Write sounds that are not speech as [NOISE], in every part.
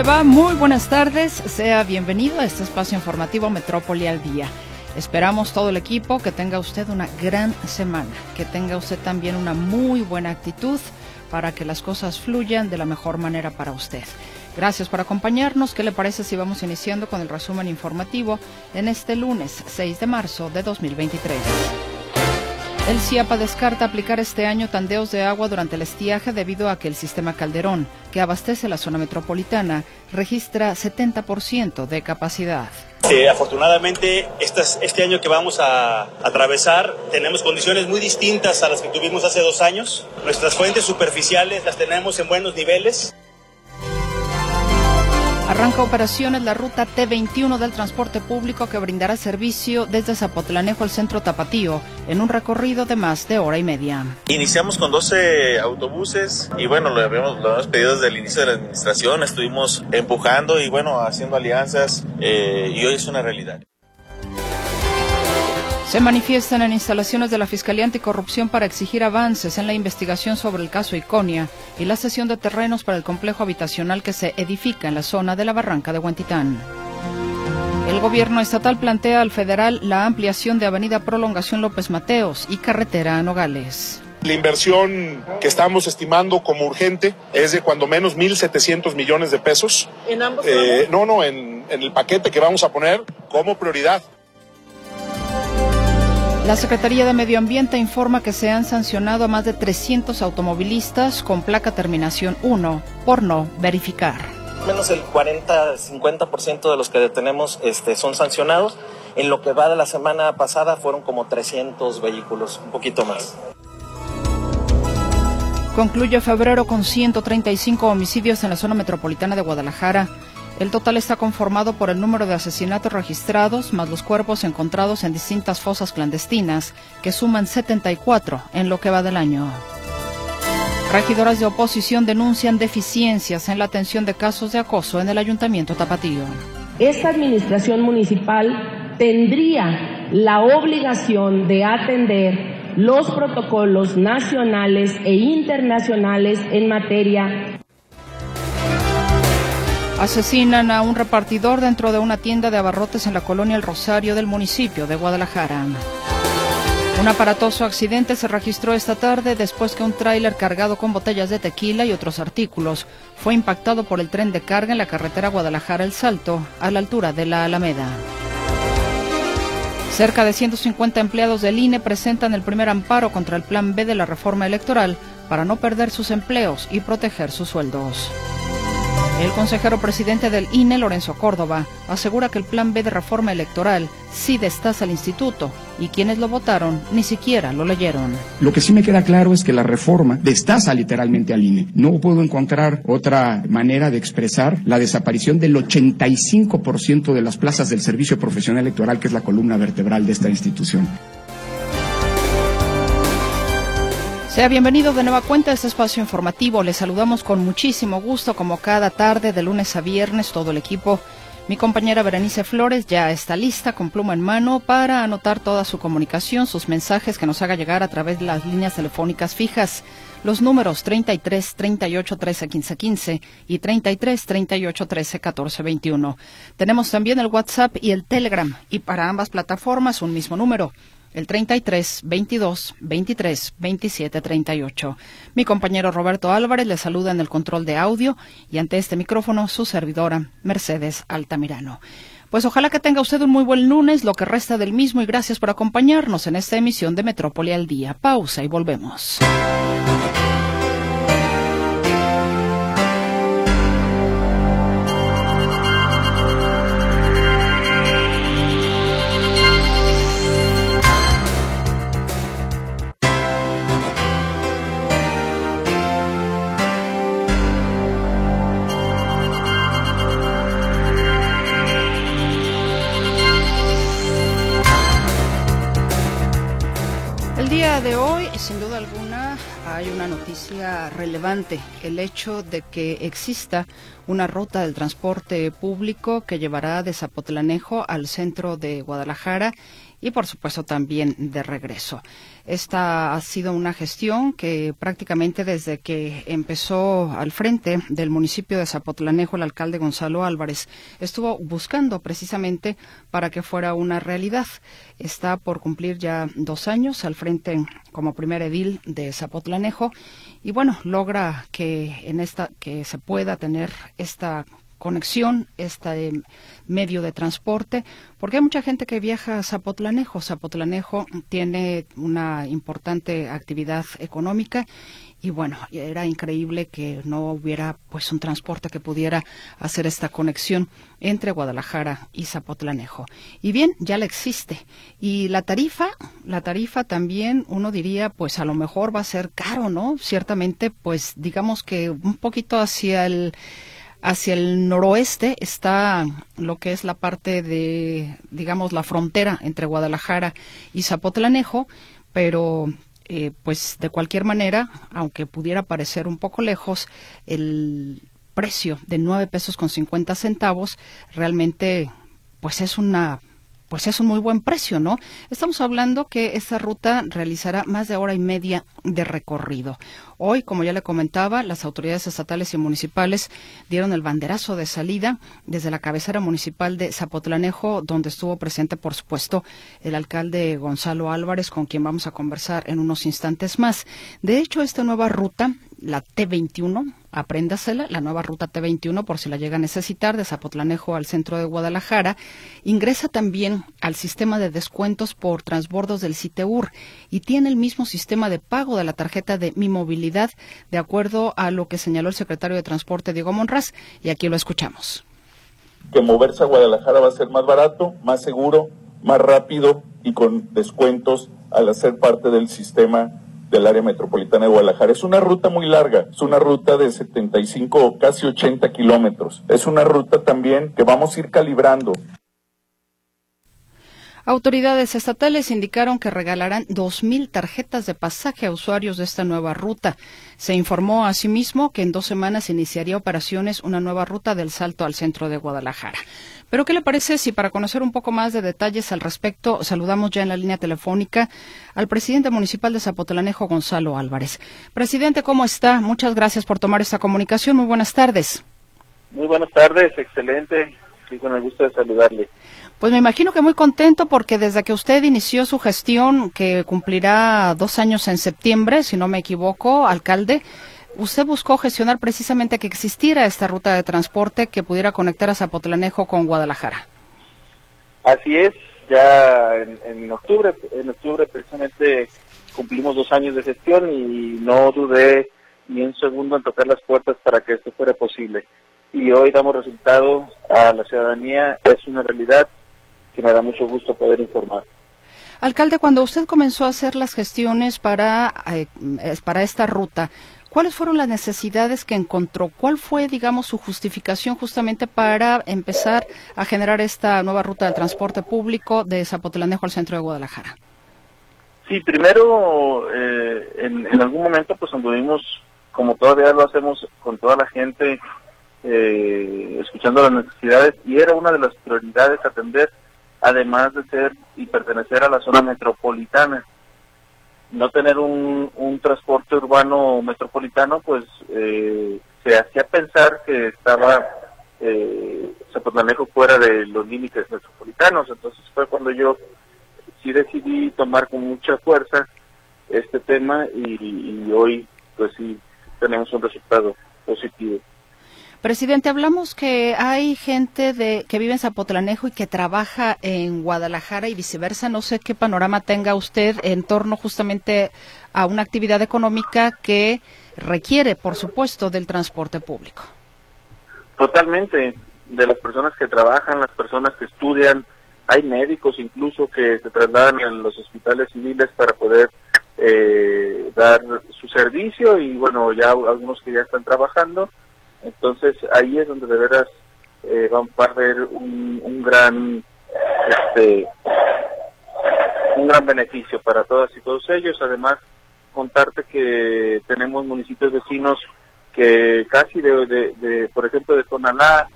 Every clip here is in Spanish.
Le va? Muy buenas tardes. Sea bienvenido a este espacio informativo Metrópoli al Día. Esperamos todo el equipo que tenga usted una gran semana, que tenga usted también una muy buena actitud para que las cosas fluyan de la mejor manera para usted. Gracias por acompañarnos. ¿Qué le parece si vamos iniciando con el resumen informativo en este lunes 6 de marzo de 2023? El CIAPA descarta aplicar este año tandeos de agua durante el estiaje debido a que el sistema Calderón, que abastece la zona metropolitana, registra 70% de capacidad. Eh, afortunadamente, este año que vamos a atravesar tenemos condiciones muy distintas a las que tuvimos hace dos años. Nuestras fuentes superficiales las tenemos en buenos niveles. Arranca operaciones la ruta T21 del transporte público que brindará servicio desde Zapotlanejo al centro Tapatío en un recorrido de más de hora y media. Iniciamos con 12 autobuses y bueno, lo habíamos, lo pedido desde el inicio de la administración, estuvimos empujando y bueno, haciendo alianzas eh, y hoy es una realidad. Se manifiestan en instalaciones de la Fiscalía Anticorrupción para exigir avances en la investigación sobre el caso Iconia y la cesión de terrenos para el complejo habitacional que se edifica en la zona de la Barranca de Huentitán. El gobierno estatal plantea al federal la ampliación de Avenida Prolongación López Mateos y carretera a Nogales. La inversión que estamos estimando como urgente es de cuando menos 1.700 millones de pesos. ¿En ambos? Eh, no, no, en, en el paquete que vamos a poner como prioridad. La Secretaría de Medio Ambiente informa que se han sancionado a más de 300 automovilistas con placa terminación 1 por no verificar. Menos el 40-50% de los que detenemos este, son sancionados. En lo que va de la semana pasada fueron como 300 vehículos, un poquito más. Concluye febrero con 135 homicidios en la zona metropolitana de Guadalajara. El total está conformado por el número de asesinatos registrados más los cuerpos encontrados en distintas fosas clandestinas, que suman 74 en lo que va del año. Regidoras de oposición denuncian deficiencias en la atención de casos de acoso en el Ayuntamiento Tapatío. Esta administración municipal tendría la obligación de atender los protocolos nacionales e internacionales en materia Asesinan a un repartidor dentro de una tienda de abarrotes en la colonia El Rosario del municipio de Guadalajara. Un aparatoso accidente se registró esta tarde después que un tráiler cargado con botellas de tequila y otros artículos fue impactado por el tren de carga en la carretera Guadalajara El Salto, a la altura de la Alameda. Cerca de 150 empleados del INE presentan el primer amparo contra el Plan B de la reforma electoral para no perder sus empleos y proteger sus sueldos. El consejero presidente del INE, Lorenzo Córdoba, asegura que el plan B de reforma electoral sí destaza al instituto y quienes lo votaron ni siquiera lo leyeron. Lo que sí me queda claro es que la reforma destaza literalmente al INE. No puedo encontrar otra manera de expresar la desaparición del 85% de las plazas del servicio profesional electoral, que es la columna vertebral de esta institución. Sea bienvenido de nueva cuenta a este espacio informativo. Le saludamos con muchísimo gusto, como cada tarde, de lunes a viernes, todo el equipo. Mi compañera Berenice Flores ya está lista con pluma en mano para anotar toda su comunicación, sus mensajes que nos haga llegar a través de las líneas telefónicas fijas. Los números 33 38 13 15 15 y 33 38 13 14 21. Tenemos también el WhatsApp y el Telegram y para ambas plataformas un mismo número el 33 22 23 27 38. Mi compañero Roberto Álvarez le saluda en el control de audio y ante este micrófono su servidora Mercedes Altamirano. Pues ojalá que tenga usted un muy buen lunes, lo que resta del mismo y gracias por acompañarnos en esta emisión de Metrópoli al Día. Pausa y volvemos. de hoy, sin duda alguna, hay una noticia relevante, el hecho de que exista una ruta del transporte público que llevará de Zapotlanejo al centro de Guadalajara y por supuesto también de regreso. Esta ha sido una gestión que prácticamente desde que empezó al frente del municipio de Zapotlanejo el alcalde Gonzalo Álvarez estuvo buscando precisamente para que fuera una realidad. Está por cumplir ya dos años al frente como primer edil de Zapotlanejo y bueno, logra que en esta que se pueda tener esta conexión, este medio de transporte, porque hay mucha gente que viaja a Zapotlanejo. Zapotlanejo tiene una importante actividad económica y bueno, era increíble que no hubiera pues un transporte que pudiera hacer esta conexión entre Guadalajara y Zapotlanejo. Y bien, ya la existe. Y la tarifa, la tarifa también uno diría pues a lo mejor va a ser caro, ¿no? Ciertamente pues digamos que un poquito hacia el Hacia el noroeste está lo que es la parte de, digamos, la frontera entre Guadalajara y Zapotlanejo, pero eh, pues de cualquier manera, aunque pudiera parecer un poco lejos, el precio de nueve pesos con cincuenta centavos realmente pues es una pues es un muy buen precio, ¿no? Estamos hablando que esta ruta realizará más de hora y media de recorrido. Hoy, como ya le comentaba, las autoridades estatales y municipales dieron el banderazo de salida desde la cabecera municipal de Zapotlanejo, donde estuvo presente, por supuesto, el alcalde Gonzalo Álvarez, con quien vamos a conversar en unos instantes más. De hecho, esta nueva ruta la T21, apréndasela, la nueva ruta T21 por si la llega a necesitar, de Zapotlanejo al centro de Guadalajara. Ingresa también al sistema de descuentos por transbordos del CITEUR y tiene el mismo sistema de pago de la tarjeta de Mi Movilidad, de acuerdo a lo que señaló el secretario de Transporte Diego Monraz, y aquí lo escuchamos. Que moverse a Guadalajara va a ser más barato, más seguro, más rápido y con descuentos al hacer parte del sistema del área metropolitana de Guadalajara. Es una ruta muy larga, es una ruta de 75 casi 80 kilómetros. Es una ruta también que vamos a ir calibrando. Autoridades estatales indicaron que regalarán 2.000 tarjetas de pasaje a usuarios de esta nueva ruta. Se informó asimismo que en dos semanas iniciaría operaciones una nueva ruta del Salto al centro de Guadalajara. Pero ¿qué le parece si para conocer un poco más de detalles al respecto saludamos ya en la línea telefónica al presidente municipal de Zapotlanejo, Gonzalo Álvarez? Presidente, ¿cómo está? Muchas gracias por tomar esta comunicación. Muy buenas tardes. Muy buenas tardes, excelente. Sí, con el gusto de saludarle. Pues me imagino que muy contento porque desde que usted inició su gestión, que cumplirá dos años en septiembre, si no me equivoco, alcalde, usted buscó gestionar precisamente que existiera esta ruta de transporte que pudiera conectar a Zapotlanejo con Guadalajara. Así es, ya en, octubre, en octubre precisamente cumplimos dos años de gestión y no dudé ni un segundo en tocar las puertas para que esto fuera posible. Y hoy damos resultado a la ciudadanía, es una realidad que me da mucho gusto poder informar. Alcalde, cuando usted comenzó a hacer las gestiones para, eh, para esta ruta, ¿Cuáles fueron las necesidades que encontró? ¿Cuál fue, digamos, su justificación justamente para empezar a generar esta nueva ruta de transporte público de Zapotlanejo al centro de Guadalajara? Sí, primero, eh, en, algún momento pues anduvimos, como todavía lo hacemos con toda la gente, eh, escuchando las necesidades y era una de las prioridades atender, además de ser y pertenecer a la zona metropolitana no tener un, un transporte urbano metropolitano, pues eh, se hacía pensar que estaba eh, Zapotlanejo fuera de los límites metropolitanos. Entonces fue cuando yo sí decidí tomar con mucha fuerza este tema y, y hoy pues sí tenemos un resultado positivo. Presidente, hablamos que hay gente de, que vive en Zapotlanejo y que trabaja en Guadalajara y viceversa. No sé qué panorama tenga usted en torno justamente a una actividad económica que requiere, por supuesto, del transporte público. Totalmente, de las personas que trabajan, las personas que estudian, hay médicos incluso que se trasladan a los hospitales civiles para poder eh, dar su servicio y bueno, ya algunos que ya están trabajando entonces ahí es donde de veras eh, a haber un, un gran este un gran beneficio para todas y todos ellos. Además, contarte que tenemos municipios vecinos que casi de, de, por ejemplo, de Tonalá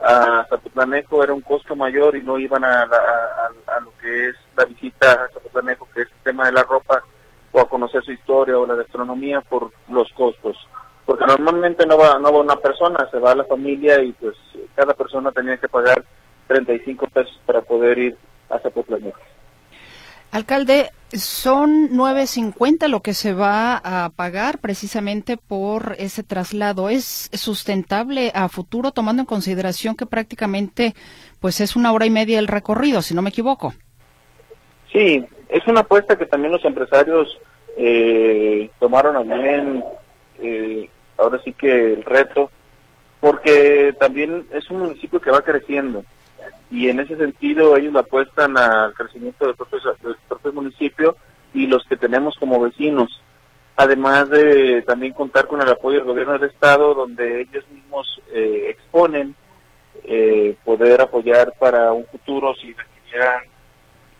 a Zapotlanejo era un costo mayor y no iban a, a, lo que es la visita a Zapotlanejo, que es el tema de la ropa, o a conocer su historia o la gastronomía por los costos. Porque normalmente no va, no va una persona, se va a la familia y pues cada persona tenía que pagar 35 pesos para poder ir a Zapotlanejo. Alcalde, son 9.50 lo que se va a pagar precisamente por ese traslado. ¿Es sustentable a futuro tomando en consideración que prácticamente pues es una hora y media el recorrido, si no me equivoco? Sí, es una apuesta que también los empresarios eh, tomaron a bien, eh, ahora sí que el reto, porque también es un municipio que va creciendo y en ese sentido ellos apuestan al crecimiento del propio, propio municipio y los que tenemos como vecinos, además de también contar con el apoyo del gobierno del estado donde ellos mismos eh, exponen eh, poder apoyar para un futuro si quisieran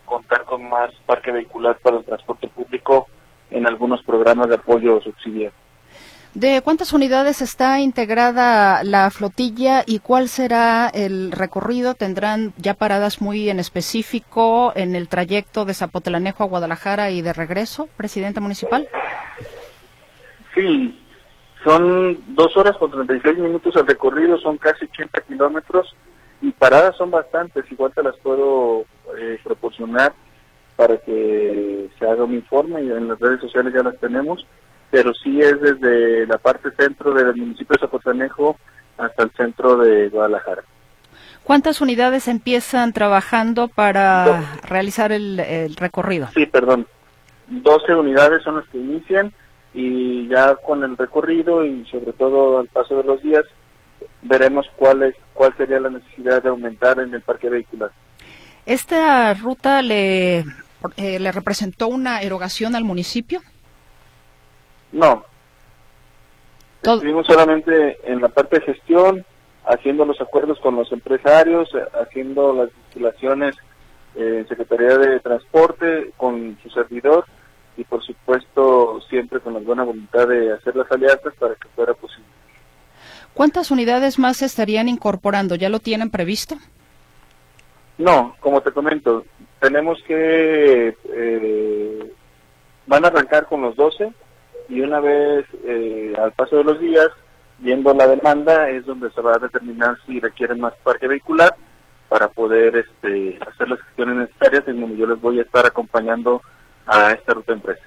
contar con más parque vehicular para el transporte público en algunos programas de apoyo subsidiario. ¿De cuántas unidades está integrada la flotilla y cuál será el recorrido? ¿Tendrán ya paradas muy en específico en el trayecto de Zapotlanejo a Guadalajara y de regreso, presidenta municipal? Sí, son dos horas con 36 minutos el recorrido, son casi 80 kilómetros y paradas son bastantes, igual te las puedo eh, proporcionar para que se haga un informe y en las redes sociales ya las tenemos pero sí es desde la parte centro del municipio de Zapotanejo hasta el centro de Guadalajara. ¿Cuántas unidades empiezan trabajando para realizar el, recorrido? Sí, perdón. 12 unidades son las que inician y ya con el recorrido y sobre todo al paso de los días veremos cuál es cuál sería la necesidad de aumentar en el parque vehicular. ¿Esta ruta le, eh, le representó una erogación al municipio? No. Estuvimos solamente en la parte de gestión, haciendo los acuerdos con los empresarios, eh, haciendo las instalaciones en Secretaría de Transporte con su servidor y por supuesto siempre con la buena voluntad de hacer las alianzas para que fuera posible. ¿Cuántas unidades más se estarían incorporando? ¿Ya lo tienen previsto? No, como te comento, tenemos que... Eh, van a arrancar con los 12, y una vez eh, al paso de los días, viendo la demanda, es donde se va a determinar si requieren más parque vehicular para poder este, hacer las gestiones necesarias en donde yo les voy a estar acompañando a esta ruta empresa.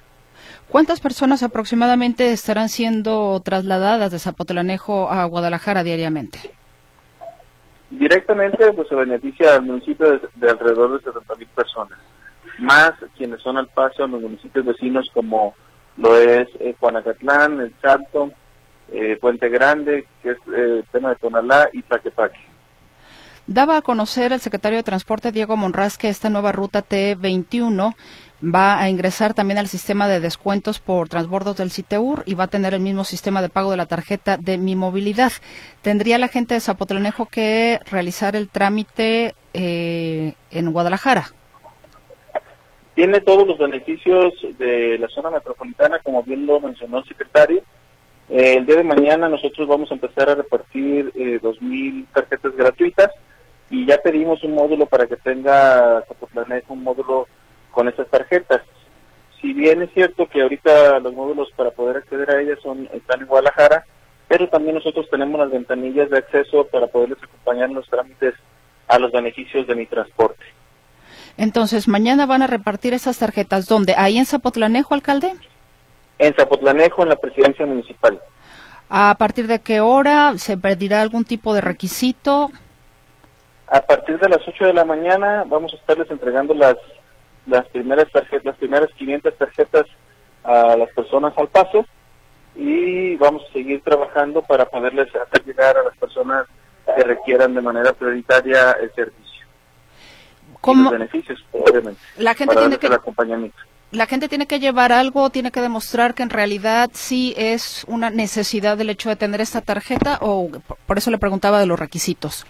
¿Cuántas personas aproximadamente estarán siendo trasladadas de Zapotlanejo a Guadalajara diariamente? Directamente pues se beneficia al municipio de, alrededor de 70 mil personas, más quienes son al paso en los municipios vecinos como lo es eh, Juanacatlán, El Salto, eh, Puente Grande, que es eh, el tema de Tonalá y Tlaquepaque. Daba a conocer el secretario de Transporte Diego Monraz que esta nueva ruta T21 va a ingresar también al sistema de descuentos por transbordos del CITEUR y va a tener el mismo sistema de pago de la tarjeta de mi movilidad. ¿Tendría la gente de Zapotlanejo que realizar el trámite en Guadalajara? Tiene todos los beneficios de la zona metropolitana, como bien lo mencionó el secretario. Eh, el día de mañana nosotros vamos a empezar a repartir eh, 2.000 tarjetas gratuitas y ya pedimos un módulo para que tenga Zapotlán un módulo con esas tarjetas. Si bien es cierto que ahorita los módulos para poder acceder a ellas son están en Guadalajara, pero también nosotros tenemos las ventanillas de acceso para poderles acompañar en los trámites a los beneficios de mi transporte. Entonces, mañana van a repartir esas tarjetas. ¿Dónde? ¿Ahí en Zapotlanejo, alcalde? En Zapotlanejo, en la presidencia municipal. ¿A partir de qué hora? ¿Se pedirá algún tipo de requisito? A partir de las 8 de la mañana vamos a estarles entregando las, las primeras tarjetas, las primeras 500 tarjetas a las personas al paso y vamos a seguir trabajando para poderles hacer llegar a las personas que requieran de manera prioritaria el servicio beneficios, La gente tiene que La gente tiene que llevar algo, tiene que demostrar que en realidad sí es una necesidad del hecho de tener esta tarjeta o por eso le preguntaba de los requisitos.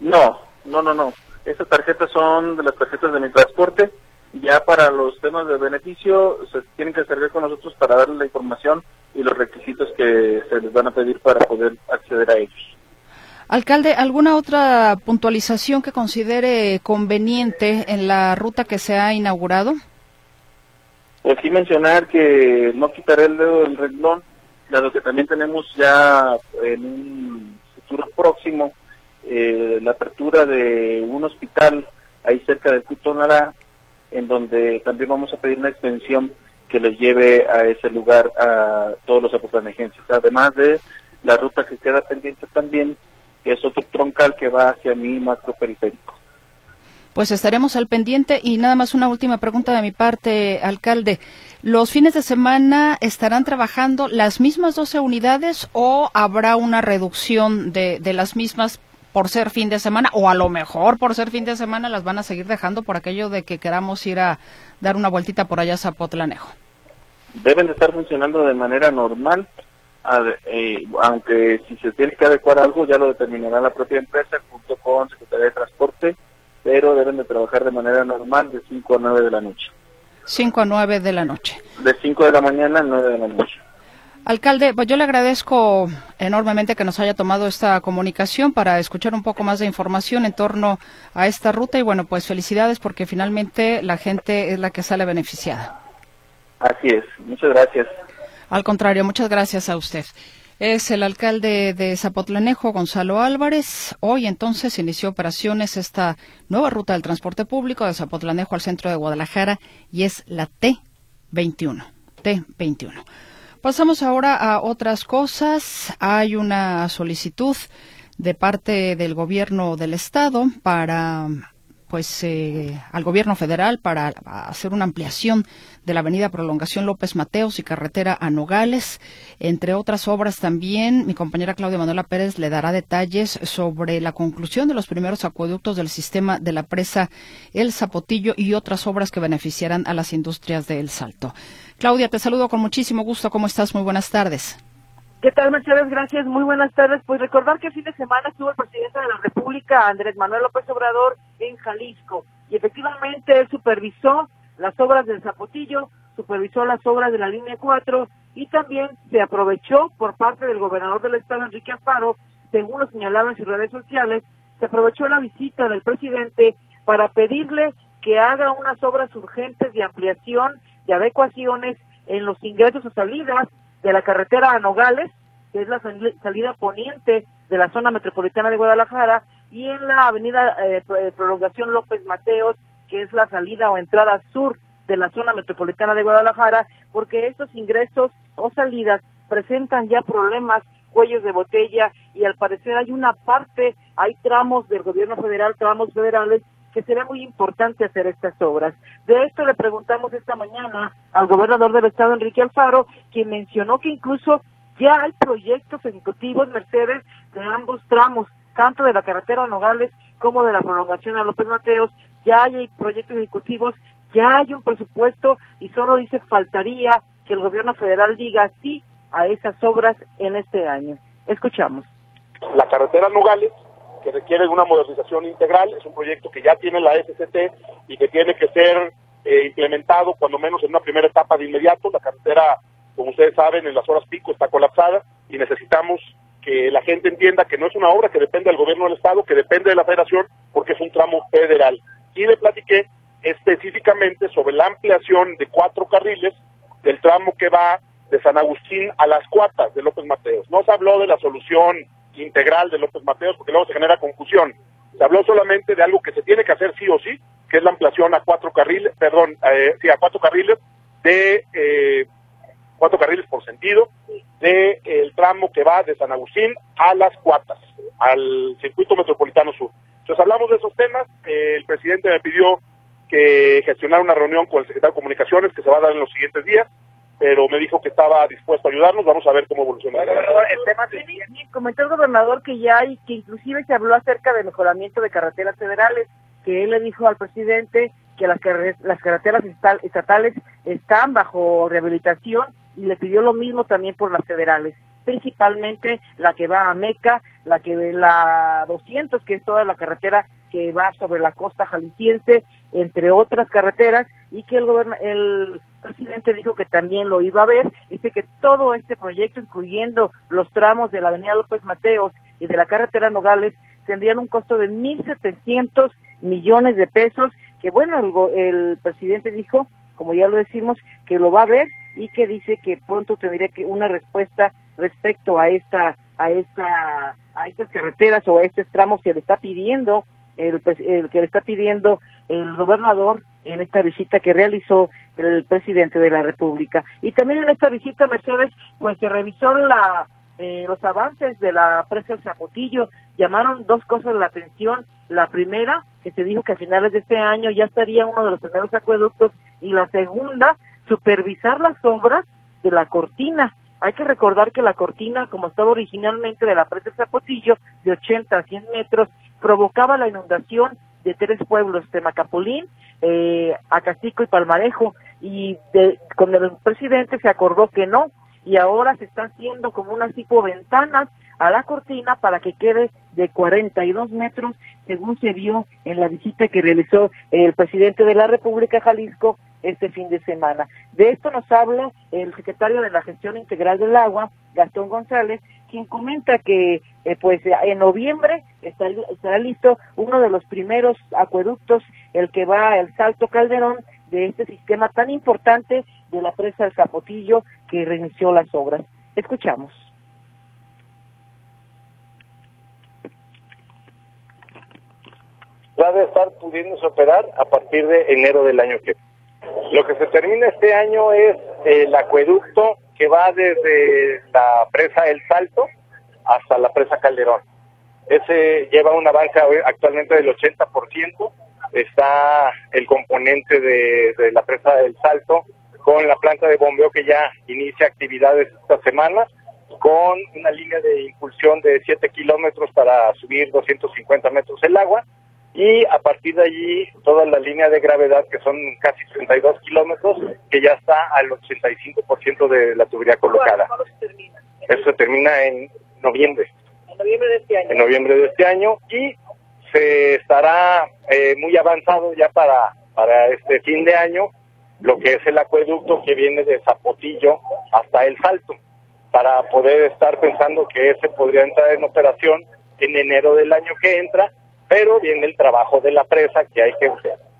No, no, no, no. Estas tarjetas son de las tarjetas de mi transporte Ya para los temas de beneficio se tienen que acercar con nosotros para darles la información y los requisitos que se les van a pedir para poder acceder a ellos. Alcalde, ¿alguna otra puntualización que considere conveniente en la ruta que se ha inaugurado? Pues sí mencionar que no quitaré el dedo del renglón, dado que también tenemos ya en un futuro próximo eh, la apertura de un hospital ahí cerca de Cutonara, en donde también vamos a pedir una extensión que les lleve a ese lugar a todos los apoplanejenses, además de la ruta que queda pendiente también que es otro troncal que va hacia mi macro periférico. Pues estaremos al pendiente y nada más una última pregunta de mi parte, alcalde. ¿Los fines de semana estarán trabajando las mismas 12 unidades o habrá una reducción de, de las mismas por ser fin de semana o a lo mejor por ser fin de semana las van a seguir dejando por aquello de que queramos ir a dar una vueltita por allá a Zapotlanejo? Deben de estar funcionando de manera normal eh, aunque si se tiene que adecuar algo ya lo determinará la propia empresa junto con Secretaría de Transporte, pero deben de trabajar de manera normal de 5 a 9 de la noche. 5 a 9 de la noche. De 5 de la mañana a 9 de la noche. Alcalde, pues yo le agradezco enormemente que nos haya tomado esta comunicación para escuchar un poco más de información en torno a esta ruta y bueno, pues felicidades porque finalmente la gente es la que sale beneficiada. Así es, muchas gracias. Al contrario, muchas gracias a usted. Es el alcalde de Zapotlanejo, Gonzalo Álvarez. Hoy entonces inició operaciones esta nueva ruta del transporte público de Zapotlanejo al centro de Guadalajara y es la T21. T21. Pasamos ahora a otras cosas. Hay una solicitud de parte del gobierno del estado para pues eh, al gobierno federal para hacer una ampliación de la avenida Prolongación López Mateos y carretera a Nogales, entre otras obras también. Mi compañera Claudia Manuela Pérez le dará detalles sobre la conclusión de los primeros acueductos del sistema de la presa El Zapotillo y otras obras que beneficiarán a las industrias de El Salto. Claudia, te saludo con muchísimo gusto. ¿Cómo estás? Muy buenas tardes. ¿Qué tal, Mercedes? Gracias. Muy buenas tardes. Pues recordar que el fin de semana estuvo el presidente de la República, Andrés Manuel López Obrador, en Jalisco. Y efectivamente él supervisó las obras del Zapotillo, supervisó las obras de la línea 4 y también se aprovechó por parte del gobernador del estado, Enrique Alfaro, según lo señalaba en sus redes sociales, se aprovechó la visita del presidente para pedirle que haga unas obras urgentes de ampliación, de adecuaciones en los ingresos o salidas de la carretera a Nogales, que es la salida poniente de la zona metropolitana de Guadalajara, y en la avenida eh, eh, Prolongación López Mateos, que es la salida o entrada sur de la zona metropolitana de Guadalajara, porque estos ingresos o salidas presentan ya problemas, cuellos de botella, y al parecer hay una parte, hay tramos del gobierno federal, tramos federales, que será muy importante hacer estas obras. De esto le preguntamos esta mañana al gobernador del estado, Enrique Alfaro, quien mencionó que incluso ya hay proyectos ejecutivos, Mercedes, de ambos tramos, tanto de la carretera Nogales como de la prolongación a López Mateos, ya hay proyectos ejecutivos, ya hay un presupuesto y solo dice faltaría que el gobierno federal diga sí a esas obras en este año. Escuchamos. La carretera Nogales que requiere una modernización integral. Es un proyecto que ya tiene la SCT y que tiene que ser eh, implementado cuando menos en una primera etapa de inmediato. La carretera, como ustedes saben, en las horas pico está colapsada y necesitamos que la gente entienda que no es una obra que depende del gobierno del Estado, que depende de la federación, porque es un tramo federal. Y le platiqué específicamente sobre la ampliación de cuatro carriles del tramo que va de San Agustín a las Cuatas de López Mateos. No se habló de la solución integral de López Mateos, porque luego se genera confusión. Se habló solamente de algo que se tiene que hacer sí o sí, que es la ampliación a cuatro carriles, perdón, eh, sí, a cuatro carriles de eh, cuatro carriles por sentido de el tramo que va de San Agustín a Las Cuatas, al circuito metropolitano sur. Entonces hablamos de esos temas, eh, el presidente me pidió que gestionara una reunión con el secretario de Comunicaciones que se va a dar en los siguientes días pero me dijo que estaba dispuesto a ayudarnos. Vamos a ver cómo evoluciona. el tema comentó el gobernador que ya hay, que inclusive se habló acerca del mejoramiento de carreteras federales, que él le dijo al presidente que las, las carreteras estatales están bajo rehabilitación y le pidió lo mismo también por las federales principalmente la que va a Meca, la que la 200, que es toda la carretera que va sobre la costa jalisciense, entre otras carreteras, y que el, el presidente dijo que también lo iba a ver. Dice que todo este proyecto, incluyendo los tramos de la avenida López Mateos y de la carretera Nogales, tendrían un costo de 1.700 millones de pesos, que bueno, el, presidente dijo, como ya lo decimos, que lo va a ver y que dice que pronto tendría que una respuesta respecto a esta a esta a estas carreteras o a estos tramos que le está pidiendo el, el que le está pidiendo el gobernador en esta visita que realizó el presidente de la República. Y también en esta visita, Mercedes, pues se revisó la, eh, los avances de la presa del Zapotillo. Llamaron dos cosas la atención. La primera, que se dijo que a finales de este año ya estaría uno de los primeros acueductos. Y la segunda, supervisar las obras de la cortina. Hay que recordar que la cortina, como estaba originalmente de la presa del Zapotillo, de 80 a 100 metros, provocaba la inundación de tres pueblos, de Macapulín, eh, Acacico y Palmarejo, y con el presidente se acordó que no, y ahora se está haciendo como unas tipo ventanas a la cortina para que quede de 42 metros, según se vio en la visita que realizó el presidente de la República Jalisco este fin de semana. De esto nos habla el secretario de la Gestión Integral del Agua, Gastón González, quien comenta que eh, pues en noviembre estará, listo uno de los primeros acueductos, el que va al Salto Calderón de este sistema tan importante de la presa del Zapotillo que reinició las obras. Escuchamos. Va a estar pudiéndose operar a partir de enero del año que viene. Lo que se termina este año es el acueducto que va desde la presa El Salto hasta la presa Calderón. Ese lleva un avance actualmente del 80%. Está el componente de, la presa del Salto con la planta de bombeo que ya inicia actividades esta semana, con una línea de impulsión de 7 kilómetros para subir 250 metros el agua y a partir de allí toda la línea de gravedad que son casi 32 kilómetros que ya está al 85% de la tubería colocada. Eso termina en noviembre. En noviembre de este año. En noviembre de este año y se estará eh, muy avanzado ya para, para este fin de año lo que es el acueducto que viene de Zapotillo hasta El Salto, para poder estar pensando que ese podría entrar en operación en enero del año que entra pero viene el trabajo de la presa, que hay que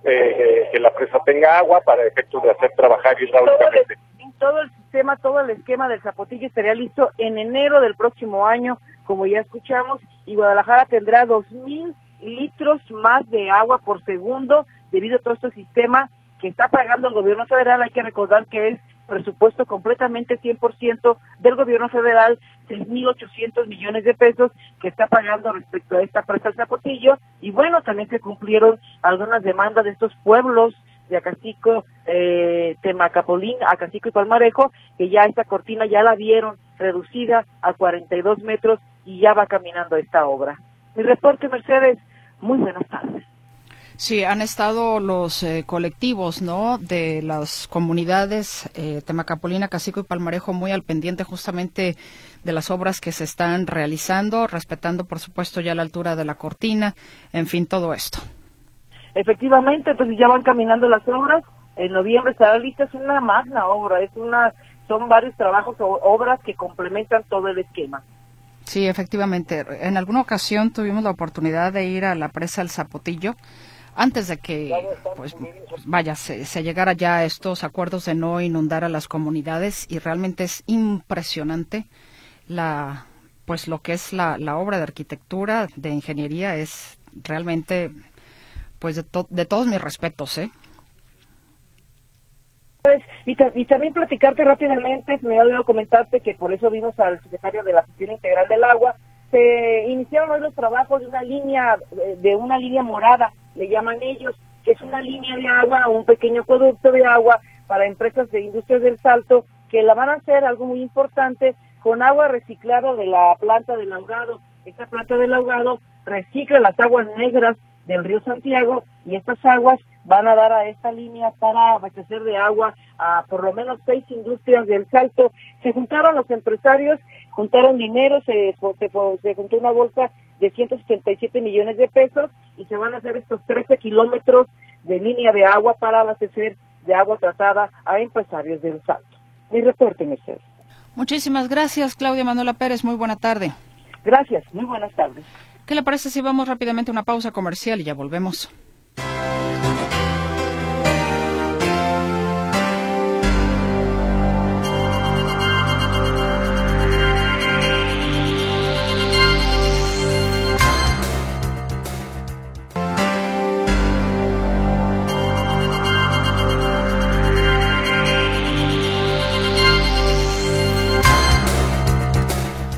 eh, que la presa tenga agua para efectos de hacer trabajar hidráulicamente. Todo el, sistema, todo el esquema del Zapotillo estaría listo en enero del próximo año, como ya escuchamos, y Guadalajara tendrá dos mil litros más de agua por segundo debido a todo este sistema que está pagando el gobierno federal. Hay que recordar que es presupuesto completamente 100% del gobierno federal, 6.800 millones de pesos que está pagando respecto a esta presa Zapotillo. Y bueno, también se cumplieron algunas demandas de estos pueblos de Acacico, eh, Temacapolín, Acacico y Palmarejo, que ya esta cortina ya la vieron reducida a 42 metros y ya va caminando esta obra. Mi reporte, Mercedes, muy buenas tardes. Sí, han estado los eh, colectivos, ¿no? De las comunidades eh, Temacapolina, Cacico y Palmarejo muy al pendiente justamente de las obras que se están realizando, respetando, por supuesto, ya la altura de la cortina, en fin, todo esto. Efectivamente, pues ya van caminando las obras. En noviembre estará lista, es una magna obra, es una, son varios trabajos o obras que complementan todo el esquema. Sí, efectivamente. En alguna ocasión tuvimos la oportunidad de ir a la presa El Zapotillo antes de que, pues, vaya, se, se, llegara ya a estos acuerdos de no inundar a las comunidades y realmente es impresionante la, pues, lo que es la, la obra de arquitectura, de ingeniería, es realmente, pues, de, de todos mis respetos, ¿eh? Y, y, también platicarte rápidamente, me ha olvidado comentarte que por eso vimos al secretario de la Gestión Integral del Agua, se iniciaron hoy los trabajos de una línea, de una línea morada le llaman ellos, que es una línea de agua, un pequeño producto de agua para empresas de industrias del salto, que la van a hacer algo muy importante con agua reciclada de la planta del ahogado. Esta planta del ahogado recicla las aguas negras del río Santiago y estas aguas van a dar a esta línea para abastecer de agua a por lo menos seis industrias del Salto. Se juntaron los empresarios, juntaron dinero, se, se, se juntó una bolsa de 177 millones de pesos y se van a hacer estos 13 kilómetros de línea de agua para abastecer de agua tratada a empresarios del Salto. Mi reporte, Mercedes. Muchísimas gracias, Claudia Manuela Pérez. Muy buena tarde. Gracias, muy buenas tardes. ¿Qué le parece si vamos rápidamente a una pausa comercial y ya volvemos?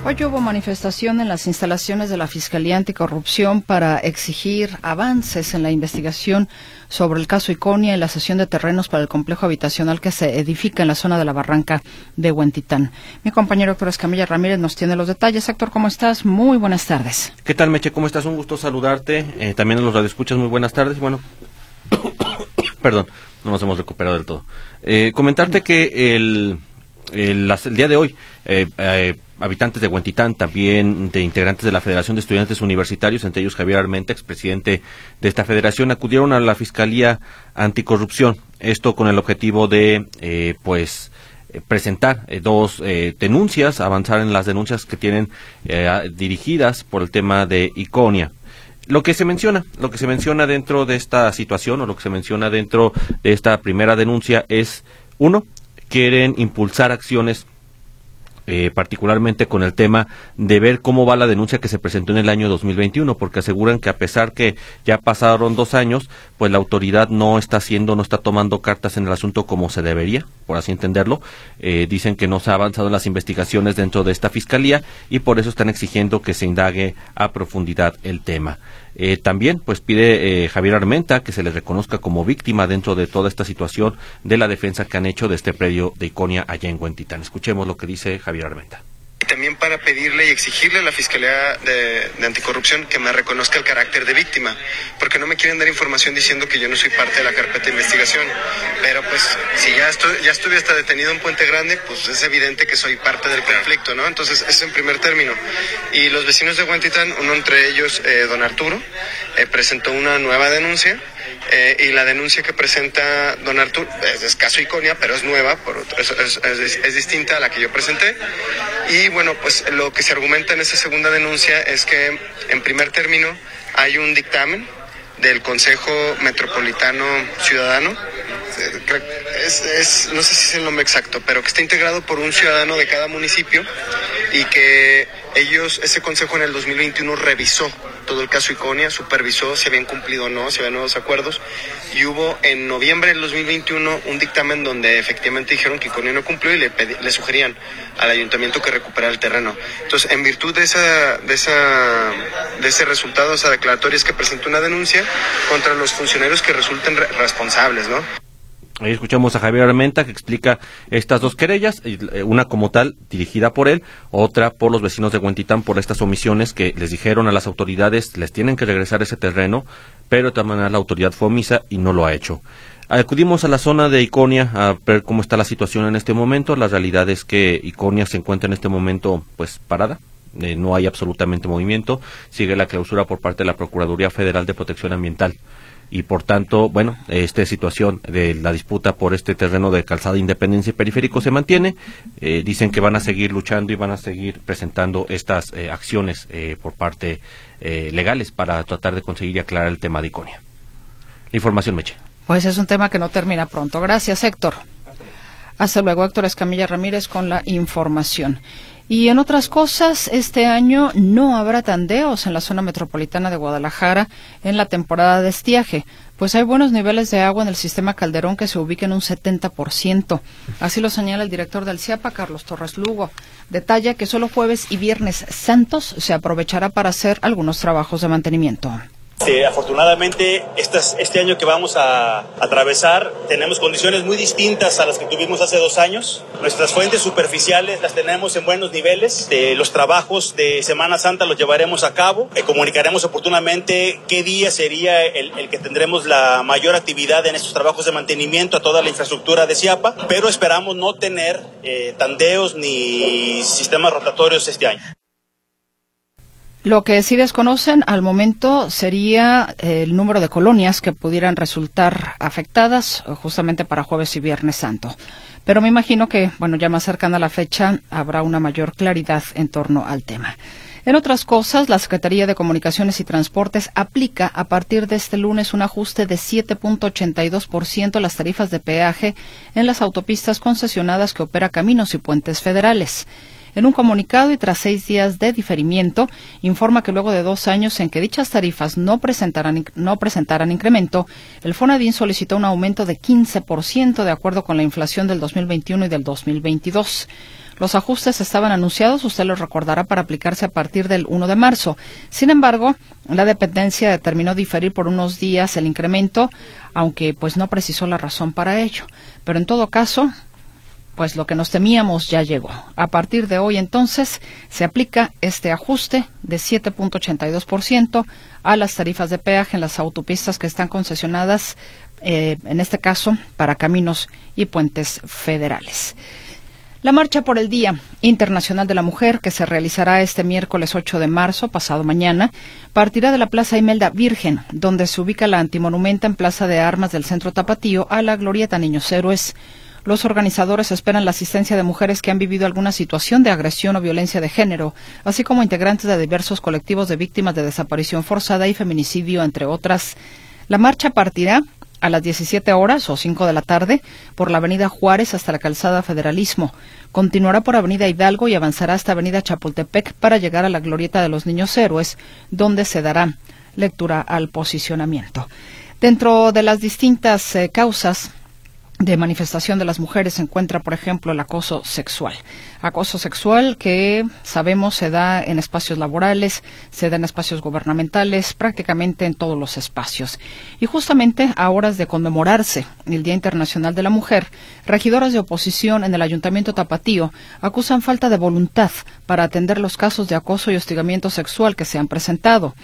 Hoy hubo manifestación en las instalaciones de la Fiscalía Anticorrupción para exigir avances en la investigación sobre el caso Iconia y la cesión de terrenos para el complejo habitacional que se edifica en la zona de la barranca de Huentitán. Mi compañero Héctor Escamilla Ramírez nos tiene los detalles. Héctor, ¿cómo estás? Muy buenas tardes. ¿Qué tal, Meche? ¿Cómo estás? Un gusto saludarte. Eh, también a los radioescuchas, muy buenas tardes. Bueno, [COUGHS] perdón, no nos hemos recuperado del todo. Eh, comentarte que el, el, el, día de hoy eh, eh, habitantes de Huentitán, también de integrantes de la Federación de Estudiantes Universitarios, entre ellos Javier Armenta, expresidente de esta federación, acudieron a la Fiscalía Anticorrupción. Esto con el objetivo de, eh, pues, eh, presentar eh, dos denuncias, avanzar en las denuncias que tienen dirigidas por el tema de Iconia. Lo que se menciona, lo que se menciona dentro de esta situación o lo que se menciona dentro de esta primera denuncia es, uno, quieren impulsar acciones eh, particularmente con el tema de ver cómo va la denuncia que se presentó en el año 2021, porque aseguran que a pesar que ya pasaron dos años, pues la autoridad no está haciendo, no está tomando cartas en el asunto como se debería, por así entenderlo. Eh, dicen que no se ha avanzado en las investigaciones dentro de esta fiscalía y por eso están exigiendo que se indague a profundidad el tema. Eh, también pues pide eh, Javier Armenta que se le reconozca como víctima dentro de toda esta situación de la defensa que han hecho de este predio de Iconia allá en Huentitán. Escuchemos lo que dice Javier Armenta también para pedirle y exigirle a la Fiscalía de, Anticorrupción que me reconozca el carácter de víctima, porque no me quieren dar información diciendo que yo no soy parte de la carpeta de investigación, pero pues si ya, estoy, ya estuve hasta detenido en Puente Grande, pues es evidente que soy parte del conflicto, ¿no? Entonces, eso en primer término. Y los vecinos de Huentitán, uno entre ellos, eh, don Arturo, eh, presentó una nueva denuncia eh, y la denuncia que presenta don Arturo es de escaso iconia, pero es nueva, por es, es, distinta a la que yo presenté. Y bueno, pues lo que se argumenta en esa segunda denuncia es que en primer término hay un dictamen del Consejo Metropolitano Ciudadano, es, no sé si es el nombre exacto, pero que está integrado por un ciudadano de cada municipio y que ellos, ese consejo en el 2021 revisó todo el caso Iconia, supervisó si habían cumplido o no, si había nuevos acuerdos, y hubo en noviembre del 2021 un dictamen donde efectivamente dijeron que Iconia no cumplió y le, le sugerían al ayuntamiento que recuperara el terreno. Entonces, en virtud de, esa, de, esa, de ese resultado, esa declaratoria es que presentó una denuncia contra los funcionarios que resulten responsables, ¿no? Ahí escuchamos a Javier Armenta que explica estas dos querellas, eh, una como tal dirigida por él, otra por los vecinos de Huentitán por estas omisiones que les dijeron a las autoridades les tienen que regresar ese terreno, pero de todas maneras la autoridad fue omisa y no lo ha hecho. Acudimos a la zona de Iconia a ver cómo está la situación en este momento. La realidad es que Iconia se encuentra en este momento pues parada, eh, no hay absolutamente movimiento. Sigue la clausura por parte de la Procuraduría Federal de Protección Ambiental y por tanto, bueno, esta situación de la disputa por este terreno de calzada Independencia y Periférico se mantiene. Eh, dicen que van a seguir luchando y van a seguir presentando estas eh, acciones eh, por parte legales para tratar de conseguir y aclarar el tema de Iconia. La información, Meche. Pues es un tema que no termina pronto. Gracias, Héctor. Hasta luego, Héctor Escamilla Ramírez con la información. Y en otras cosas, este año no habrá tandeos en la zona metropolitana de Guadalajara en la temporada de estiaje, pues hay buenos niveles de agua en el sistema Calderón que se ubica en un 70%. Así lo señala el director del CIAPA, Carlos Torres Lugo. Detalla que solo jueves y viernes santos se aprovechará para hacer algunos trabajos de mantenimiento. Este, afortunadamente, este año que vamos a, atravesar tenemos condiciones muy distintas a las que tuvimos hace dos años. Nuestras fuentes superficiales las tenemos en buenos niveles. Los trabajos de Semana Santa los llevaremos a cabo. Eh, comunicaremos oportunamente qué día sería el, que tendremos la mayor actividad en estos trabajos de mantenimiento a toda la infraestructura de Ciapa, pero esperamos no tener eh, tandeos ni sistemas rotatorios este año. Lo que sí desconocen al momento sería el número de colonias que pudieran resultar afectadas justamente para jueves y viernes santo. Pero me imagino que, bueno, ya más cercana a la fecha habrá una mayor claridad en torno al tema. En otras cosas, la Secretaría de Comunicaciones y Transportes aplica a partir de este lunes un ajuste de 7.82% a las tarifas de peaje en las autopistas concesionadas que opera Caminos y Puentes Federales. En un comunicado y tras seis días de diferimiento, informa que luego de dos años en que dichas tarifas no presentaran, no incremento, el FONADIN solicitó un aumento de 15% de acuerdo con la inflación del 2021 y del 2022. Los ajustes estaban anunciados, usted los recordará, para aplicarse a partir del 1 de marzo. Sin embargo, la dependencia determinó diferir por unos días el incremento, aunque pues no precisó la razón para ello. Pero en todo caso, pues lo que nos temíamos ya llegó. A partir de hoy entonces se aplica este ajuste de 7.82% a las tarifas de peaje en las autopistas que están concesionadas, eh, en este caso, para caminos y puentes federales. La Marcha por el Día Internacional de la Mujer, que se realizará este miércoles 8 de marzo, pasado mañana, partirá de la Plaza Imelda Virgen, donde se ubica la antimonumenta en Plaza de Armas del Centro Tapatío a la Glorieta Niños Héroes. Los organizadores esperan la asistencia de mujeres que han vivido alguna situación de agresión o violencia de género, así como integrantes de diversos colectivos de víctimas de desaparición forzada y feminicidio, entre otras. La marcha partirá a las 17 horas o 5 de la tarde por la Avenida Juárez hasta la Calzada Federalismo. Continuará por Avenida Hidalgo y avanzará hasta Avenida Chapultepec para llegar a la Glorieta de los Niños Héroes, donde se dará lectura al posicionamiento. Dentro de las distintas eh, causas de manifestación de las mujeres se encuentra, por ejemplo, el acoso sexual. Acoso sexual que sabemos se da en espacios laborales, se da en espacios gubernamentales, prácticamente en todos los espacios. Y justamente a horas de conmemorarse el Día Internacional de la Mujer, regidoras de oposición en el Ayuntamiento Tapatío acusan falta de voluntad para atender los casos de acoso y hostigamiento sexual que se han presentado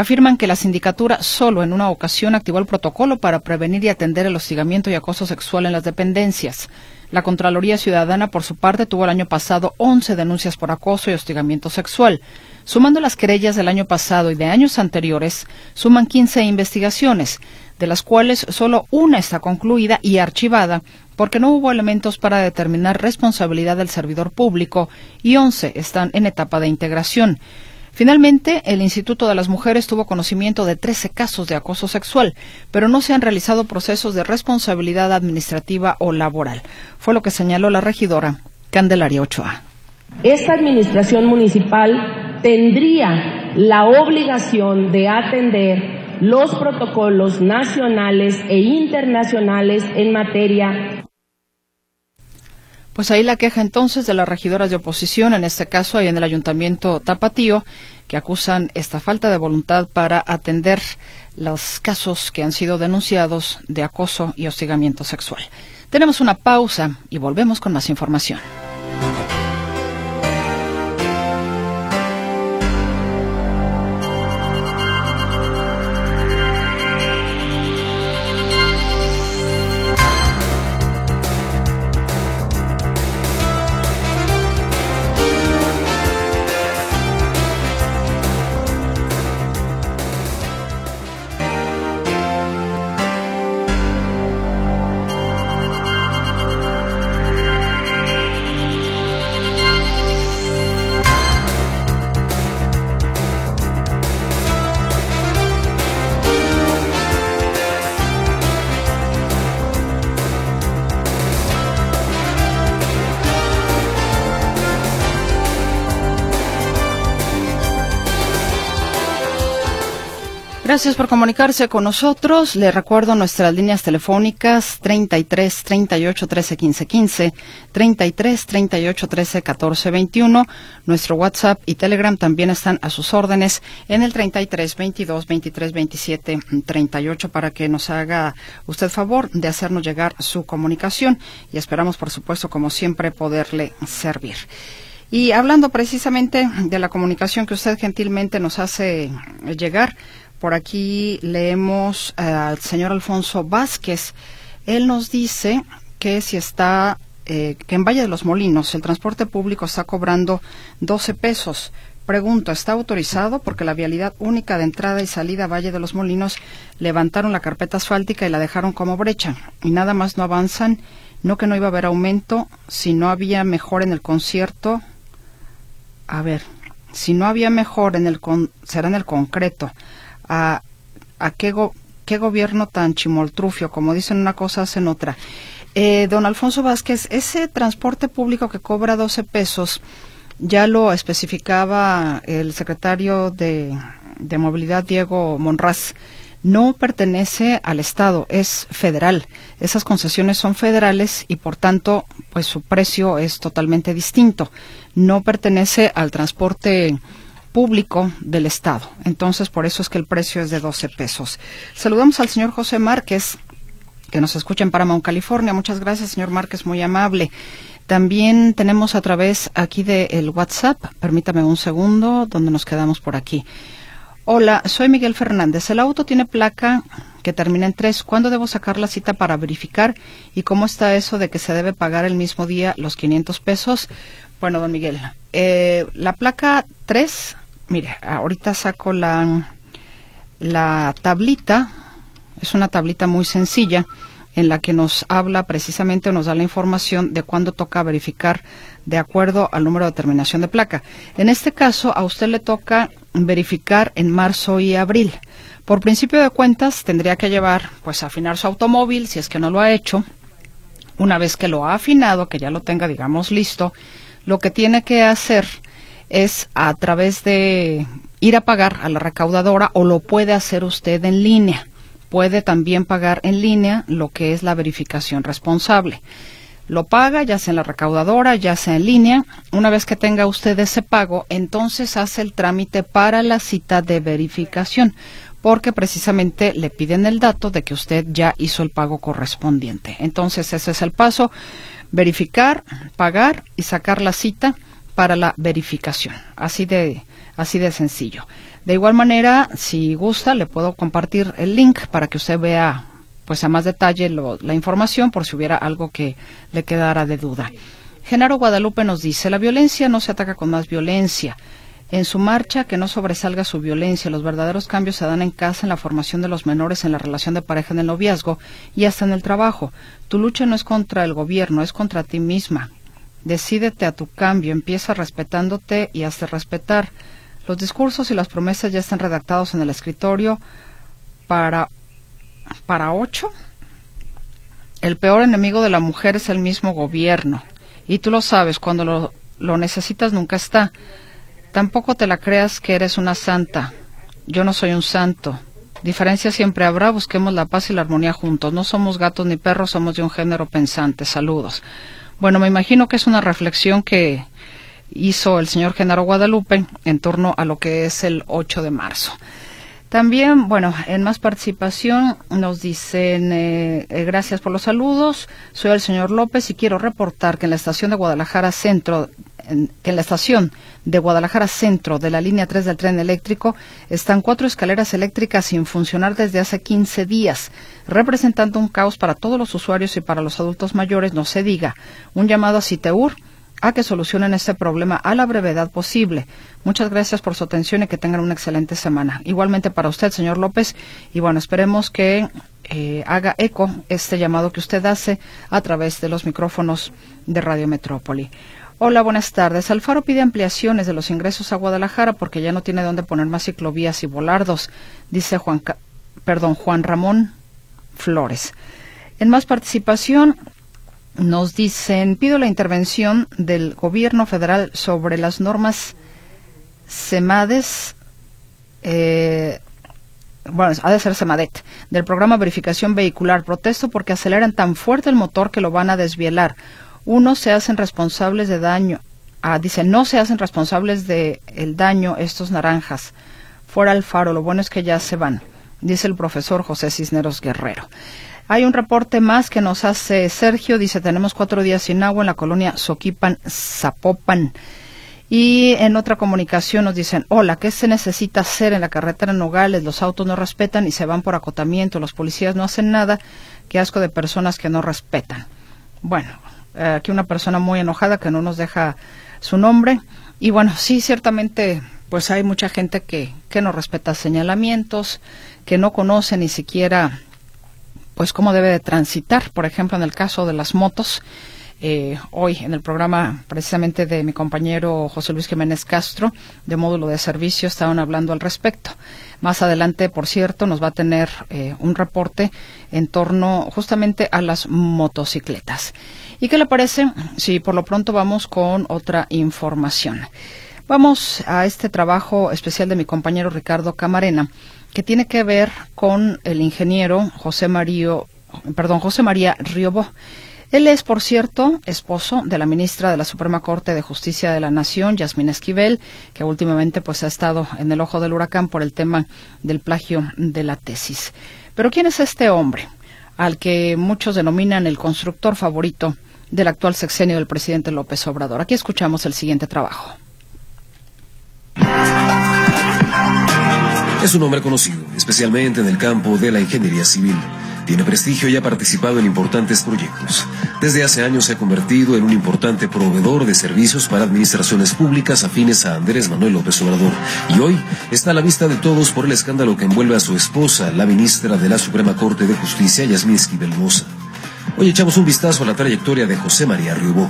afirman que la sindicatura solo en una ocasión activó el protocolo para prevenir y atender el hostigamiento y acoso sexual en las dependencias. La Contraloría Ciudadana, por su parte, tuvo el año pasado 11 denuncias por acoso y hostigamiento sexual. Sumando las querellas del año pasado y de años anteriores, suman 15 investigaciones, de las cuales solo una está concluida y archivada porque no hubo elementos para determinar responsabilidad del servidor público y 11 están en etapa de integración. Finalmente, el Instituto de las Mujeres tuvo conocimiento de 13 casos de acoso sexual, pero no se han realizado procesos de responsabilidad administrativa o laboral. Fue lo que señaló la regidora Candelaria Ochoa. Esta administración municipal tendría la obligación de atender los protocolos nacionales e internacionales en materia pues ahí la queja entonces de las regidoras de oposición, en este caso ahí en el ayuntamiento Tapatío, que acusan esta falta de voluntad para atender los casos que han sido denunciados de acoso y hostigamiento sexual. Tenemos una pausa y volvemos con más información. Gracias por comunicarse con nosotros. Le recuerdo nuestras líneas telefónicas 33 38 13 15 15, 33 38 13 14 21. Nuestro WhatsApp y Telegram también están a sus órdenes en el 33 22 23 27 38 para que nos haga usted favor de hacernos llegar su comunicación y esperamos, por supuesto, como siempre, poderle servir. Y hablando precisamente de la comunicación que usted gentilmente nos hace llegar, por aquí leemos al señor Alfonso Vázquez. Él nos dice que si está, eh, que en Valle de los Molinos el transporte público está cobrando 12 pesos Pregunto, ¿está autorizado? Porque la vialidad única de entrada y salida a Valle de los Molinos levantaron la carpeta asfáltica y la dejaron como brecha. Y nada más no avanzan. No que no iba a haber aumento, si no había mejor en el concierto. A ver, si no había mejor en el con, será en el concreto. ¿A, a qué, qué gobierno tan chimoltrufio? Como dicen una cosa, hacen otra. Eh, don Alfonso Vázquez, ese transporte público que cobra 12 pesos, ya lo especificaba el secretario de, de Movilidad, Diego Monraz, no pertenece al Estado, es federal. Esas concesiones son federales y por tanto, pues su precio es totalmente distinto. No pertenece al transporte público del Estado. Entonces, por eso es que el precio es de 12 pesos. Saludamos al señor José Márquez, que nos escucha en Paramount, California. Muchas gracias, señor Márquez, muy amable. También tenemos a través aquí del WhatsApp, permítame un segundo, donde nos quedamos por aquí. Hola, soy Miguel Fernández. El auto tiene placa que termina en 3. ¿Cuándo debo sacar la cita para verificar? ¿Y cómo está eso de que se debe pagar el mismo día los 500 pesos? Bueno, don Miguel, eh, la placa 3, mire, ahorita saco la, la tablita es una tablita muy sencilla en la que nos habla precisamente, nos da la información de cuándo toca verificar de acuerdo al número de terminación de placa. En este caso, a usted le toca verificar en marzo y abril. Por principio de cuentas, tendría que llevar, pues, afinar su automóvil, si es que no lo ha hecho. Una vez que lo ha afinado, que ya lo tenga, digamos, listo, lo que tiene que hacer es a través de ir a pagar a la recaudadora o lo puede hacer usted en línea puede también pagar en línea lo que es la verificación responsable. Lo paga ya sea en la recaudadora, ya sea en línea. Una vez que tenga usted ese pago, entonces hace el trámite para la cita de verificación, porque precisamente le piden el dato de que usted ya hizo el pago correspondiente. Entonces ese es el paso, verificar, pagar y sacar la cita para la verificación. Así de, así de sencillo. De igual manera, si gusta, le puedo compartir el link para que usted vea pues a más detalle la información por si hubiera algo que le quedara de duda. Genaro Guadalupe nos dice, la violencia no se ataca con más violencia. En su marcha, que no sobresalga su violencia. Los verdaderos cambios se dan en casa, en la formación de los menores, en la relación de pareja, en el noviazgo y hasta en el trabajo. Tu lucha no es contra el gobierno, es contra ti misma. Decídete a tu cambio, empieza respetándote y hazte respetar. Los discursos y las promesas ya están redactados en el escritorio para, para ocho. El peor enemigo de la mujer es el mismo gobierno. Y tú lo sabes, cuando lo, lo necesitas nunca está. Tampoco te la creas que eres una santa. Yo no soy un santo. Diferencia siempre habrá, busquemos la paz y la armonía juntos. No somos gatos ni perros, somos de un género pensante. Saludos. Bueno, me imagino que es una reflexión que, hizo el señor Genaro Guadalupe en torno a lo que es el 8 de marzo. También, bueno, en más participación nos dicen eh, eh, gracias por los saludos. Soy el señor López y quiero reportar que en la estación de Guadalajara Centro, que en la estación de Guadalajara Centro de la línea 3 del tren eléctrico están cuatro escaleras eléctricas sin funcionar desde hace 15 días, representando un caos para todos los usuarios y para los adultos mayores, no se diga. Un llamado a Citeur a que solucionen este problema a la brevedad posible. Muchas gracias por su atención y que tengan una excelente semana. Igualmente para usted, señor López, y bueno, esperemos que eh, haga eco este llamado que usted hace a través de los micrófonos de Radio Metrópoli. Hola, buenas tardes. Alfaro pide ampliaciones de los ingresos a Guadalajara porque ya no tiene dónde poner más ciclovías y volardos, dice Juan, perdón, Juan Ramón Flores. En más participación, nos dicen, pido la intervención del gobierno federal sobre las normas SEMADES, eh, bueno, ha de ser SEMADET, del programa verificación vehicular. Protesto porque aceleran tan fuerte el motor que lo van a desvielar. Uno, se hacen responsables de daño. Ah, dice, no se hacen responsables de el daño estos naranjas. Fuera el faro, lo bueno es que ya se van, dice el profesor José Cisneros Guerrero. Hay un reporte más que nos hace Sergio. Dice, tenemos cuatro días sin agua en la colonia Soquipan, Zapopan. Y en otra comunicación nos dicen, hola, ¿qué se necesita hacer en la carretera Nogales? Los autos no respetan y se van por acotamiento, los policías no hacen nada. Qué asco de personas que no respetan. Bueno, aquí una persona muy enojada que no nos deja su nombre. Y bueno, sí, ciertamente pues hay mucha gente que, que no respeta señalamientos, que no conoce ni siquiera pues cómo debe de transitar, por ejemplo, en el caso de las motos. Eh, hoy en el programa precisamente de mi compañero José Luis Jiménez Castro de módulo de servicio estaban hablando al respecto. Más adelante, por cierto, nos va a tener eh, un reporte en torno justamente a las motocicletas. ¿Y qué le parece si por lo pronto vamos con otra información? Vamos a este trabajo especial de mi compañero Ricardo Camarena, que tiene que ver con el ingeniero José Mario, perdón, José María Riobó. Él es, por cierto, esposo de la ministra de la Suprema Corte de Justicia de la Nación, Yasmín Esquivel, que últimamente pues ha estado en el ojo del huracán por el tema del plagio de la tesis. Pero ¿quién es este hombre al que muchos denominan el constructor favorito del actual sexenio del presidente López Obrador? Aquí escuchamos el siguiente trabajo. Es un hombre conocido, especialmente en el campo de la ingeniería civil. Tiene prestigio y ha participado en importantes proyectos. Desde hace años se ha convertido en un importante proveedor de servicios para administraciones públicas afines a Andrés Manuel López Obrador. Y hoy está a la vista de todos por el escándalo que envuelve a su esposa, la ministra de la Suprema Corte de Justicia, Yasmín Esquivel Hoy echamos un vistazo a la trayectoria de José María Riobó.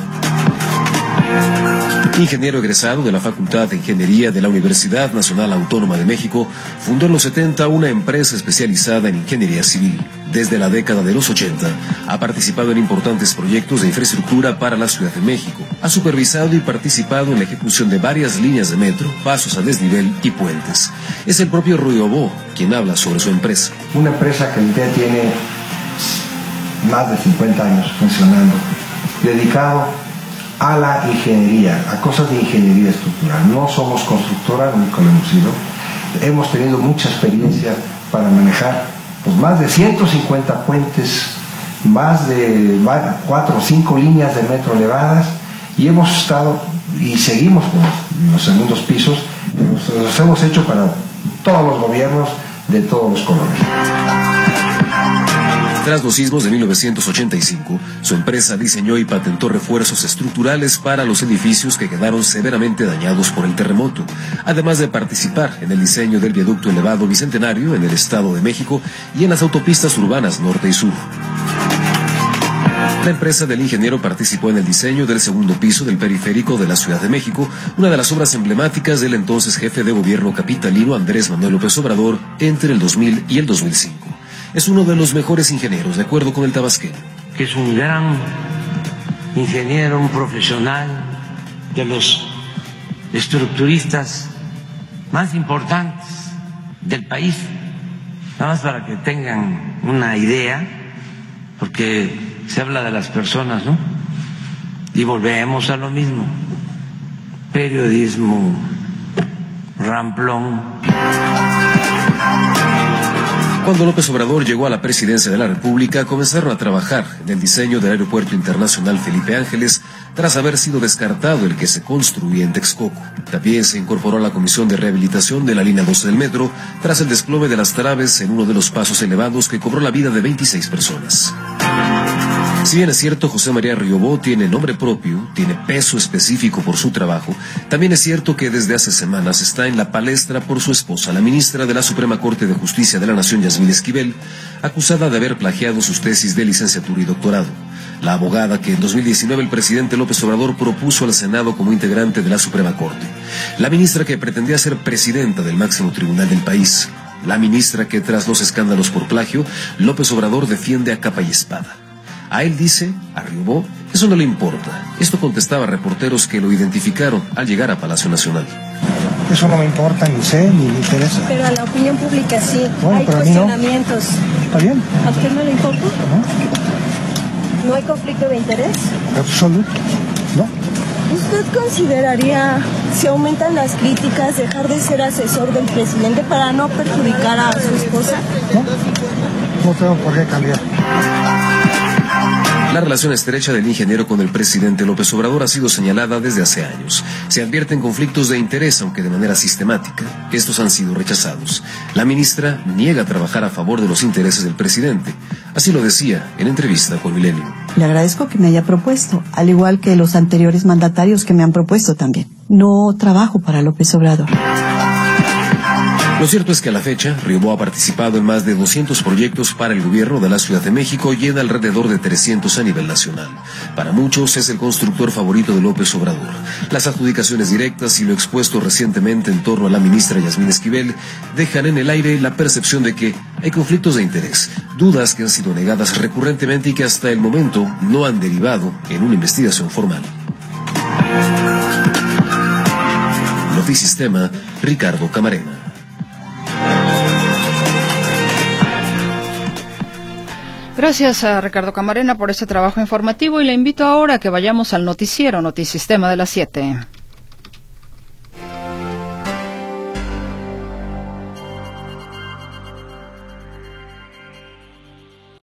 Ingeniero egresado de la Facultad de Ingeniería de la Universidad Nacional Autónoma de México, fundó en los 70 una empresa especializada en ingeniería civil. Desde la década de los 80 ha participado en importantes proyectos de infraestructura para la Ciudad de México. Ha supervisado y participado en la ejecución de varias líneas de metro, pasos a desnivel y puentes. Es el propio Rui Obo quien habla sobre su empresa. Una empresa que ya tiene más de 50 años funcionando, dedicado a la ingeniería, a cosas de ingeniería estructural. No somos constructora, nunca lo hemos sido. Hemos tenido mucha experiencia para manejar pues, más de 150 puentes, más de 4 o 5 líneas de metro elevadas y hemos estado y seguimos con los segundos pisos, los hemos hecho para todos los gobiernos de todos los colores. Tras los sismos de 1985, su empresa diseñó y patentó refuerzos estructurales para los edificios que quedaron severamente dañados por el terremoto, además de participar en el diseño del viaducto elevado bicentenario en el Estado de México y en las autopistas urbanas norte y sur. La empresa del ingeniero participó en el diseño del segundo piso del periférico de la Ciudad de México, una de las obras emblemáticas del entonces jefe de gobierno capitalino Andrés Manuel López Obrador entre el 2000 y el 2005 es uno de los mejores ingenieros, de acuerdo con el tabasqueño. Que es un gran ingeniero, un profesional de los estructuristas más importantes del país. Nada más para que tengan una idea, porque se habla de las personas, ¿no? Y volvemos a lo mismo. Periodismo, ramplón. Cuando López Obrador llegó a la presidencia de la República, comenzaron a trabajar en el diseño del Aeropuerto Internacional Felipe Ángeles, tras haber sido descartado el que se construía en Texcoco. También se incorporó a la Comisión de Rehabilitación de la línea 12 del metro, tras el desplome de las traves en uno de los pasos elevados que cobró la vida de 26 personas. Si bien es cierto, José María Riobó tiene nombre propio, tiene peso específico por su trabajo, también es cierto que desde hace semanas está en la palestra por su esposa, la ministra de la Suprema Corte de Justicia de la Nación, Yasmín Esquivel, acusada de haber plagiado sus tesis de licenciatura y doctorado. La abogada que en 2019 el presidente López Obrador propuso al Senado como integrante de la Suprema Corte. La ministra que pretendía ser presidenta del máximo tribunal del país. La ministra que tras los escándalos por plagio, López Obrador defiende a capa y espada. A él dice, a eso no le importa. Esto contestaba a reporteros que lo identificaron al llegar a Palacio Nacional. Eso no me importa, ni sé, ni me interesa. Pero a la opinión pública sí. hay cuestionamientos. ¿Está bien? ¿A usted no le importa? No. ¿No hay conflicto de interés? Absoluto. No. ¿Usted consideraría, si aumentan las críticas, dejar de ser asesor del presidente para no perjudicar a su esposa? No, no tengo por qué cambiar. La relación estrecha del ingeniero con el presidente López Obrador ha sido señalada desde hace años. Se advierten conflictos de interés, aunque de manera sistemática. Estos han sido rechazados. La ministra niega trabajar a favor de los intereses del presidente. Así lo decía en entrevista con Milenio. Le agradezco que me haya propuesto, al igual que los anteriores mandatarios que me han propuesto también. No trabajo para López Obrador. Lo cierto es que a la fecha, Riobó ha participado en más de 200 proyectos para el gobierno de la Ciudad de México y en alrededor de 300 a nivel nacional. Para muchos es el constructor favorito de López Obrador. Las adjudicaciones directas y lo expuesto recientemente en torno a la ministra Yasmín Esquivel dejan en el aire la percepción de que hay conflictos de interés, dudas que han sido negadas recurrentemente y que hasta el momento no han derivado en una investigación formal. Ricardo Camarena. Gracias a Ricardo Camarena por este trabajo informativo y le invito ahora a que vayamos al noticiero Notisistema de las 7.